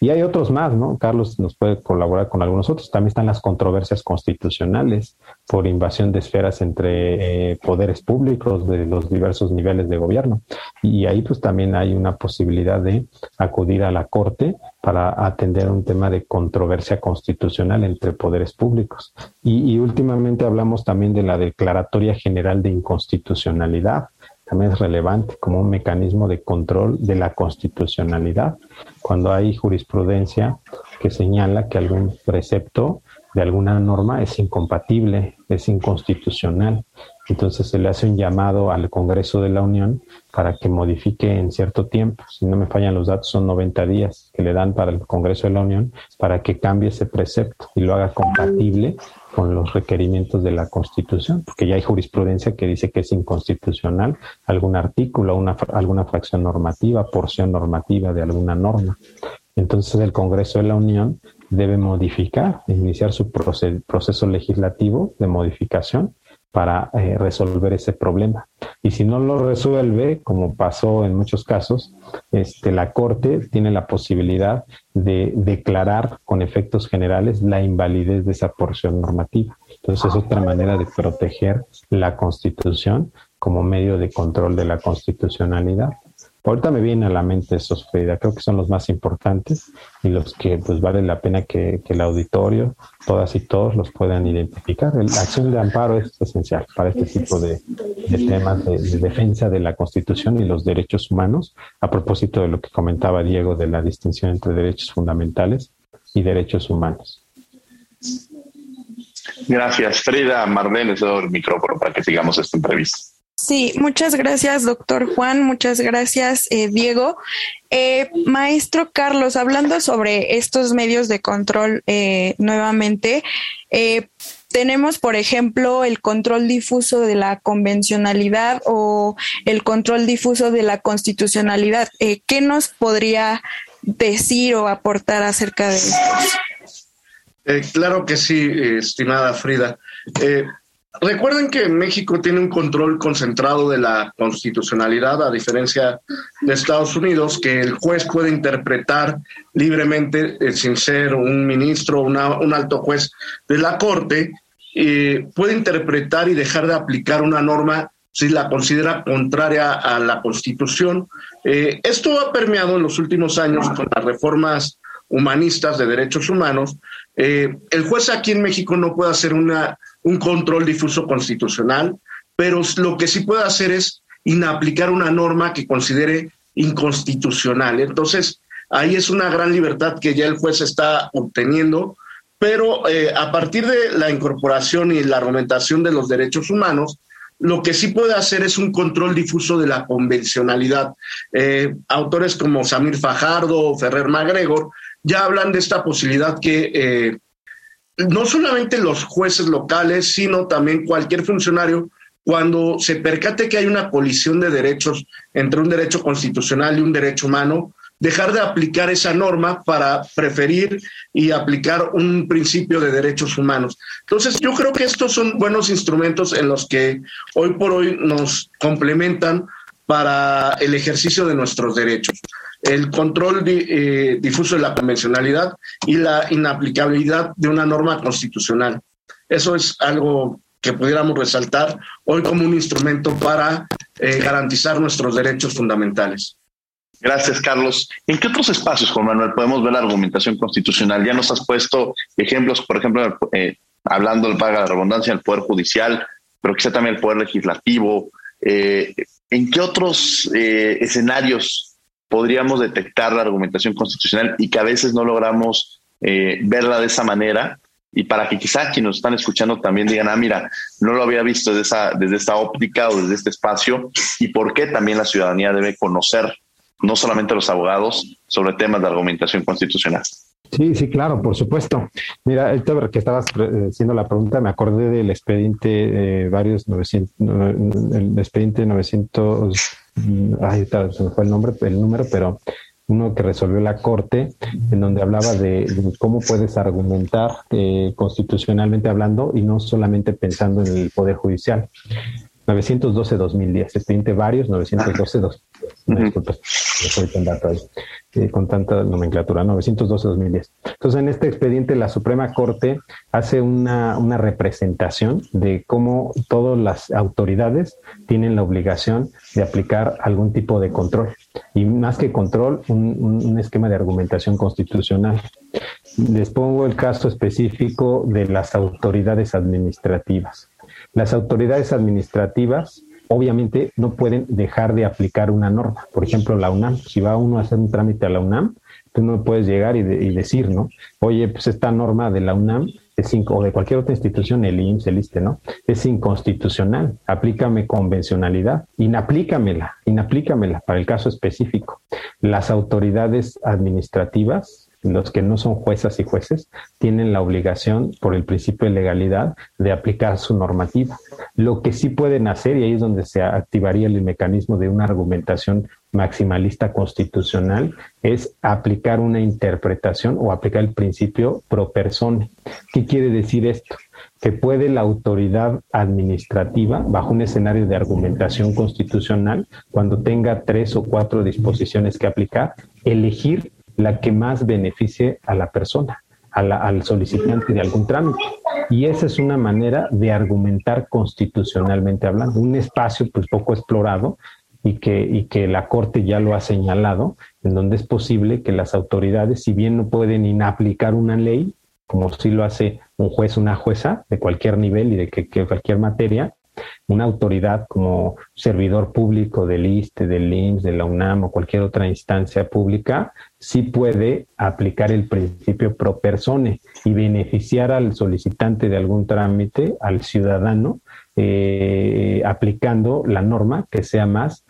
Y hay otros más, ¿no? Carlos nos puede colaborar con algunos otros. También están las controversias constitucionales por invasión de esferas entre eh, poderes públicos de los diversos niveles de gobierno. Y ahí pues también hay una posibilidad de acudir a la Corte para atender un tema de controversia constitucional entre poderes públicos. Y, y últimamente hablamos también de la Declaratoria General de Inconstitucionalidad también es relevante como un mecanismo de control de la constitucionalidad cuando hay jurisprudencia que señala que algún precepto de alguna norma es incompatible, es inconstitucional. Entonces se le hace un llamado al Congreso de la Unión para que modifique en cierto tiempo, si no me fallan los datos, son 90 días que le dan para el Congreso de la Unión para que cambie ese precepto y lo haga compatible con los requerimientos de la Constitución, porque ya hay jurisprudencia que dice que es inconstitucional algún artículo, una, alguna fracción normativa, porción normativa de alguna norma. Entonces el Congreso de la Unión debe modificar, iniciar su proceso legislativo de modificación para eh, resolver ese problema. Y si no lo resuelve, como pasó en muchos casos, este, la Corte tiene la posibilidad de declarar con efectos generales la invalidez de esa porción normativa. Entonces es otra manera de proteger la Constitución como medio de control de la constitucionalidad. Ahorita me viene a la mente esos, Frida, creo que son los más importantes y los que pues vale la pena que, el auditorio, todas y todos los puedan identificar. La acción de amparo es esencial para este tipo de, temas de, defensa de la Constitución y los derechos humanos, a propósito de lo que comentaba Diego de la distinción entre derechos fundamentales y derechos humanos. Gracias, Frida. Marlene, les doy el micrófono para que sigamos esta entrevista. Sí, muchas gracias, doctor Juan, muchas gracias, eh, Diego. Eh, maestro Carlos, hablando sobre estos medios de control eh, nuevamente, tenemos, por ejemplo, el control difuso de la convencionalidad o el control difuso de la constitucionalidad. ¿Qué nos podría decir o aportar acerca de esto? claro que sí, estimada Frida. Recuerden que México tiene un control concentrado de la constitucionalidad, a diferencia de Estados Unidos, que el juez puede interpretar libremente, eh, sin ser un ministro o un alto juez de la Corte, puede interpretar y dejar de aplicar una norma si la considera contraria a la Constitución. Eh, esto ha permeado en los últimos años con las reformas humanistas de derechos humanos. Eh, el juez aquí en México no puede hacer una un control difuso constitucional, pero lo que sí puede hacer es inaplicar una norma que considere inconstitucional. Entonces, ahí es una gran libertad que ya el juez está obteniendo, pero eh, a partir de la incorporación y la argumentación de los derechos humanos, lo que sí puede hacer es un control difuso de la convencionalidad. Eh, autores como Samir Fajardo o Ferrer MacGregor ya hablan de esta posibilidad que eh, no solamente los jueces locales, sino también cualquier funcionario, cuando se percate que hay una colisión de derechos entre un derecho constitucional y un derecho humano, dejar de aplicar esa norma para preferir y aplicar un principio de derechos humanos. Entonces, yo creo que estos son buenos instrumentos en los que hoy por hoy nos complementan para el ejercicio de nuestros derechos. El control eh, difuso de la convencionalidad y la inaplicabilidad de una norma constitucional. Eso es algo que pudiéramos resaltar hoy como un instrumento para eh, garantizar nuestros derechos fundamentales. Gracias, Carlos. ¿En qué otros espacios, Juan Manuel, podemos ver la argumentación constitucional? Ya nos has puesto ejemplos, por ejemplo, eh, hablando del paga la redundancia del Poder Judicial, pero quizá también el Poder Legislativo. Eh, ¿En qué otros eh, escenarios podríamos detectar la argumentación constitucional y que a veces no logramos verla de esa manera? Y para que quizá quienes nos están escuchando también digan, ah, mira, no lo había visto desde, esa, desde esta óptica o desde este espacio, y por qué también la ciudadanía debe conocer no solamente los abogados, sobre temas de argumentación constitucional. Sí, sí, claro, por supuesto. Mira, el que estabas eh, haciendo la pregunta, me acordé del expediente eh, varios 900, el expediente 900, mm, ay, se me fue el nombre, el número, pero uno que resolvió la Corte, en donde hablaba de, cómo puedes argumentar eh, constitucionalmente hablando y no solamente pensando en el Poder Judicial. 912-2010, expediente varios, 912-2010 disculpas, eh, con tanta nomenclatura, 912-2010. Entonces, en este expediente, la Suprema Corte hace una, una representación de cómo todas las autoridades tienen la obligación de aplicar algún tipo de control. Y más que control, un, un esquema de argumentación constitucional. Les pongo el caso específico de las autoridades administrativas. Las autoridades administrativas obviamente no pueden dejar de aplicar una norma. Por ejemplo, la UNAM, si va uno a hacer un trámite a la UNAM, tú no puedes llegar y, decir, ¿no? Oye, pues esta norma de la UNAM es o de cualquier otra institución, el IMSS, el ISTE, ¿no? Es inconstitucional. Aplícame convencionalidad. Inaplícamela, inaplícamela para el caso específico. Las autoridades administrativas los que no son juezas y jueces tienen la obligación por el principio de legalidad de aplicar su normativa. Lo que sí pueden hacer, y ahí es donde se activaría el mecanismo de una argumentación maximalista constitucional, es aplicar una interpretación o aplicar el principio pro persona. ¿Qué quiere decir esto? Que puede la autoridad administrativa, bajo un escenario de argumentación constitucional, cuando tenga tres o cuatro disposiciones que aplicar, elegir la que más beneficie a la persona, al solicitante de algún trámite. Y esa es una manera de argumentar constitucionalmente hablando, un espacio pues poco explorado y que, y que la Corte ya lo ha señalado, en donde es posible que las autoridades, si bien no pueden inaplicar una ley, como si lo hace un juez, una jueza de cualquier nivel y de que cualquier materia, una autoridad como servidor público del ISTE, del IMSS, de la UNAM o cualquier otra instancia pública, sí puede aplicar el principio pro persone y beneficiar al solicitante de algún trámite, al ciudadano, eh, aplicando la norma que sea más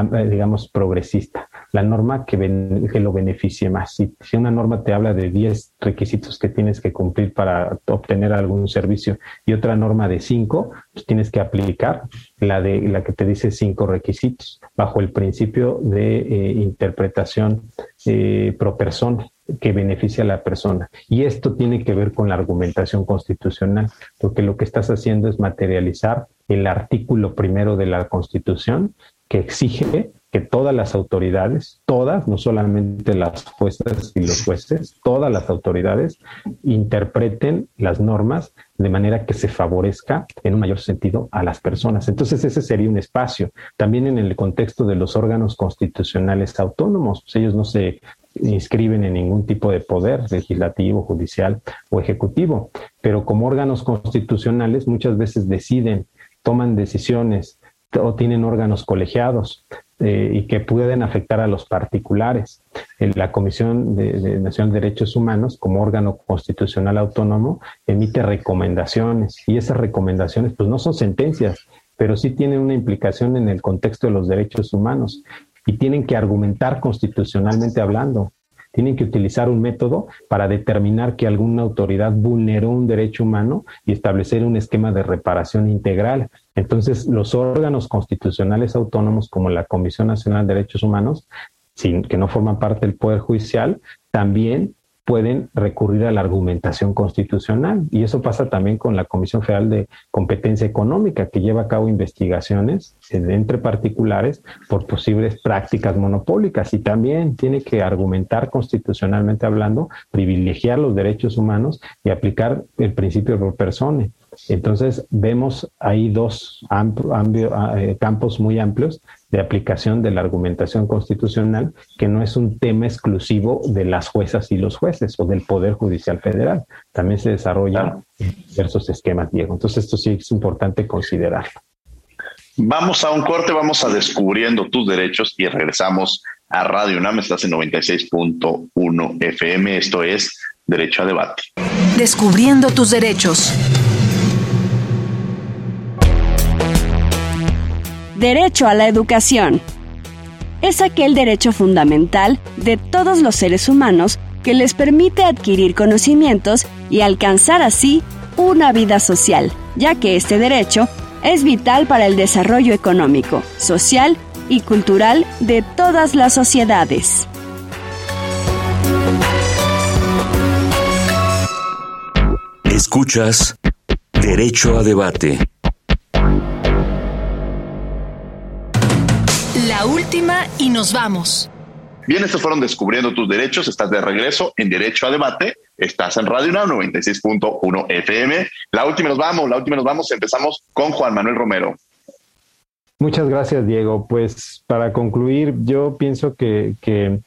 digamos, progresista, la norma que, lo beneficie más. Si, si, una norma te habla de 10 requisitos que tienes que cumplir para obtener algún servicio y otra norma de 5, pues tienes que aplicar la, de, la que te dice 5 requisitos bajo el principio de eh, interpretación eh, pro persona que beneficia a la persona. Y esto tiene que ver con la argumentación constitucional, porque lo que estás haciendo es materializar el artículo primero de la Constitución que exige que todas las autoridades, todas, no solamente las jueces y los jueces, todas las autoridades interpreten las normas de manera que se favorezca en un mayor sentido a las personas. Entonces ese sería un espacio. También en el contexto de los órganos constitucionales autónomos, pues ellos no se inscriben en ningún tipo de poder legislativo, judicial o ejecutivo, pero como órganos constitucionales muchas veces deciden, toman decisiones, o tienen órganos colegiados eh, y que pueden afectar a los particulares. La Comisión de, Nacional de Derechos Humanos, como órgano constitucional autónomo, emite recomendaciones y esas recomendaciones pues no son sentencias, pero sí tienen una implicación en el contexto de los derechos humanos y tienen que argumentar constitucionalmente hablando. Tienen que utilizar un método para determinar que alguna autoridad vulneró un derecho humano y establecer un esquema de reparación integral. Entonces, los órganos constitucionales autónomos como la Comisión Nacional de Derechos Humanos, sin, que no forman parte del Poder Judicial, también pueden recurrir a la argumentación constitucional. Y eso pasa también con la Comisión Federal de Competencia Económica, que lleva a cabo investigaciones entre particulares por posibles prácticas monopólicas y también tiene que argumentar constitucionalmente hablando, privilegiar los derechos humanos y aplicar el principio de persona. Entonces vemos ahí dos eh, campos muy amplios de aplicación de la argumentación constitucional, que no es un tema exclusivo de las juezas y los jueces o del Poder Judicial Federal. También se desarrollan diversos esquemas, Diego. Entonces esto sí es importante considerarlo. Vamos a un corte, vamos a descubriendo tus derechos y regresamos a Radio UNAM. Estás en 96.1 FM. Esto es Derecho a Debate. Descubriendo tus derechos. Derecho a la educación. Es aquel derecho fundamental de todos los seres humanos que les permite adquirir conocimientos y alcanzar así una vida social, ya que este derecho es vital para el desarrollo económico, social y cultural de todas las sociedades. Escuchas Derecho a Debate. La última y nos vamos. Bien, estos fueron Descubriendo tus Derechos. Estás de regreso en Derecho a Debate. Estás en Radio UNAM 96.1 FM. La última nos vamos, la última nos vamos. Empezamos con Juan Manuel Romero. Muchas gracias, Diego. Pues para concluir, yo pienso que, que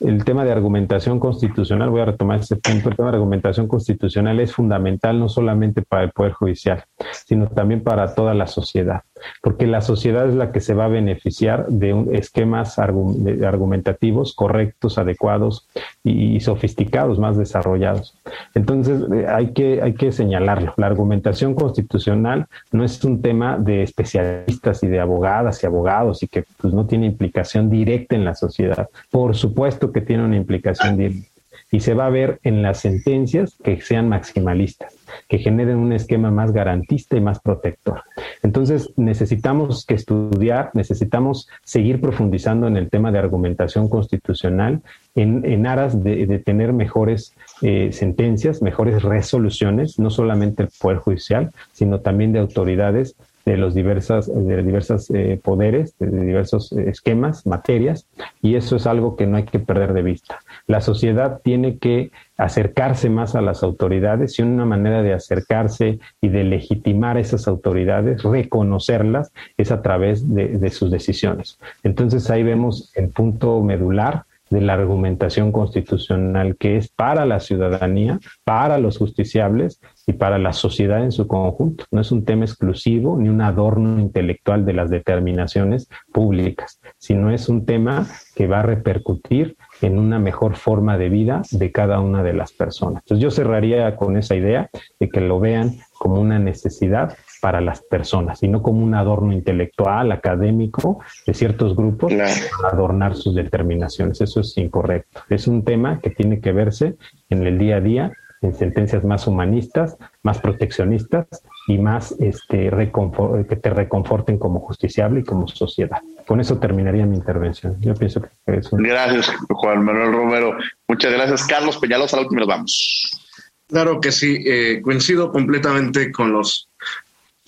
el tema de argumentación constitucional, voy a retomar ese punto, el tema de argumentación constitucional es fundamental no solamente para el Poder Judicial, sino también para toda la sociedad, porque la sociedad es la que se va a beneficiar de esquemas argumentativos correctos, adecuados y, sofisticados, más desarrollados. Entonces, eh, hay que, hay que señalarlo. La argumentación constitucional no es un tema de especialistas y de abogadas y abogados y que pues, no tiene implicación directa en la sociedad. Por supuesto, que tiene una implicación directa. Y se va a ver en las sentencias que sean maximalistas, que generen un esquema más garantista y más protector. Entonces, necesitamos que estudiar, necesitamos seguir profundizando en el tema de argumentación constitucional en, aras de, tener mejores eh, sentencias, mejores resoluciones, no solamente el Poder Judicial, sino también de autoridades de los diversas, de diversos eh, poderes, de diversos eh, esquemas, materias, y eso es algo que no hay que perder de vista. La sociedad tiene que acercarse más a las autoridades y una manera de acercarse y de legitimar esas autoridades, reconocerlas, es a través de, de sus decisiones. Entonces ahí vemos el punto medular de la argumentación constitucional que es para la ciudadanía, para los justiciables y para la sociedad en su conjunto. No es un tema exclusivo ni un adorno intelectual de las determinaciones públicas, sino es un tema que va a repercutir en una mejor forma de vida de cada una de las personas. Entonces yo cerraría con esa idea de que lo vean como una necesidad para las personas y no como un adorno intelectual, académico de ciertos grupos para adornar sus determinaciones. Eso es incorrecto. Es un tema que tiene que verse en el día a día en sentencias más humanistas, más proteccionistas y más este, que te reconforten como justiciable y como sociedad. Con eso terminaría mi intervención. Yo pienso que es un... Gracias, Juan Manuel Romero. Muchas gracias, Carlos Peñalosa. A la última nos vamos. Claro que sí, eh, coincido completamente con los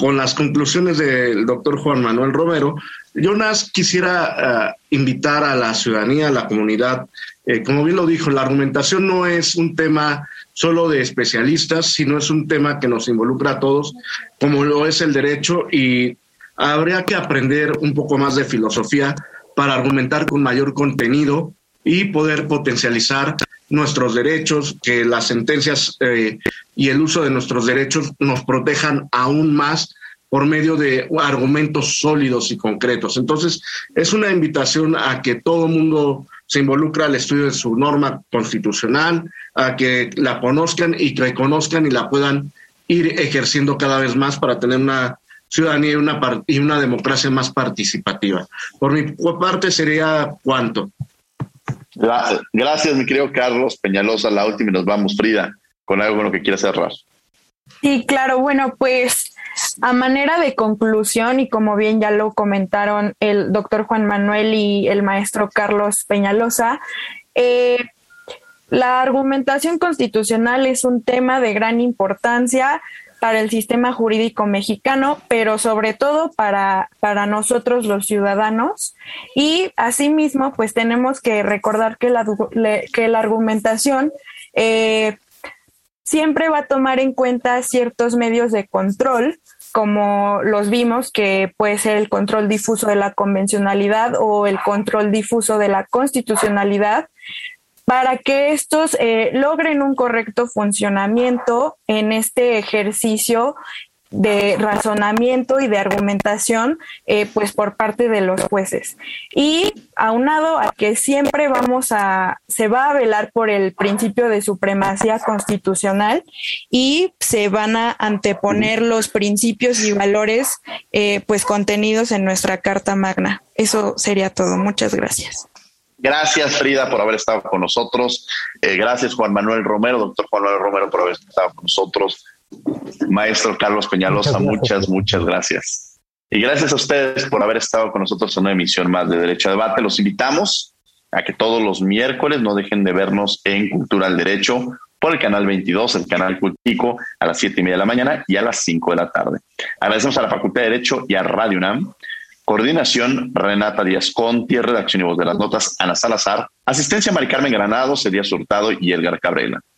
con las conclusiones del doctor Juan Manuel Romero. Yo más quisiera eh, invitar a la ciudadanía, a la comunidad, eh, como bien lo dijo, la argumentación no es un tema solo de especialistas, sino es un tema que nos involucra a todos, como lo es el derecho, y habría que aprender un poco más de filosofía para argumentar con mayor contenido y poder potencializar nuestros derechos, que las sentencias eh, y el uso de nuestros derechos nos protejan aún más por medio de argumentos sólidos y concretos. Entonces, es una invitación a que todo mundo se involucre al estudio de su norma constitucional, a que la conozcan y que reconozcan y la puedan ir ejerciendo cada vez más para tener una ciudadanía y una, y una democracia más participativa. Por mi parte sería cuánto. Gracias, mi querido Carlos Peñalosa. La última y nos vamos, Frida, con algo con lo que quieras cerrar. Sí, claro. Bueno, pues a manera de conclusión, y como bien ya lo comentaron el doctor Juan Manuel y el maestro Carlos Peñalosa, eh, la argumentación constitucional es un tema de gran importancia para el sistema jurídico mexicano, pero sobre todo para, para nosotros los ciudadanos. Y asimismo, pues tenemos que recordar que la, que la argumentación eh, siempre va a tomar en cuenta ciertos medios de control, como los vimos, que puede ser el control difuso de la convencionalidad o el control difuso de la constitucionalidad, para que estos eh, logren un correcto funcionamiento en este ejercicio de razonamiento y de argumentación eh, pues por parte de los jueces y aunado a que siempre vamos a se va a velar por el principio de supremacía constitucional y se van a anteponer los principios y valores eh, pues contenidos en nuestra carta magna eso sería todo muchas gracias Gracias, Frida, por haber estado con nosotros. Eh, gracias, Juan Manuel Romero, doctor Juan Manuel Romero, por haber estado con nosotros. Maestro Carlos Peñalosa, muchas, muchas, gracias. Y gracias a ustedes por haber estado con nosotros en una emisión más de Derecho a Debate. Los invitamos a que todos los miércoles no dejen de vernos en Cultura al Derecho por el canal 22, el canal Cultico, a las siete y media de la mañana y a las 5 de la tarde. Agradecemos a la Facultad de Derecho y a Radio UNAM Coordinación, Renata Díaz Conti, redacción y voz de las notas, Ana Salazar, asistencia Mari Carmen Granado, Celia Surtado y Edgar Cabrera.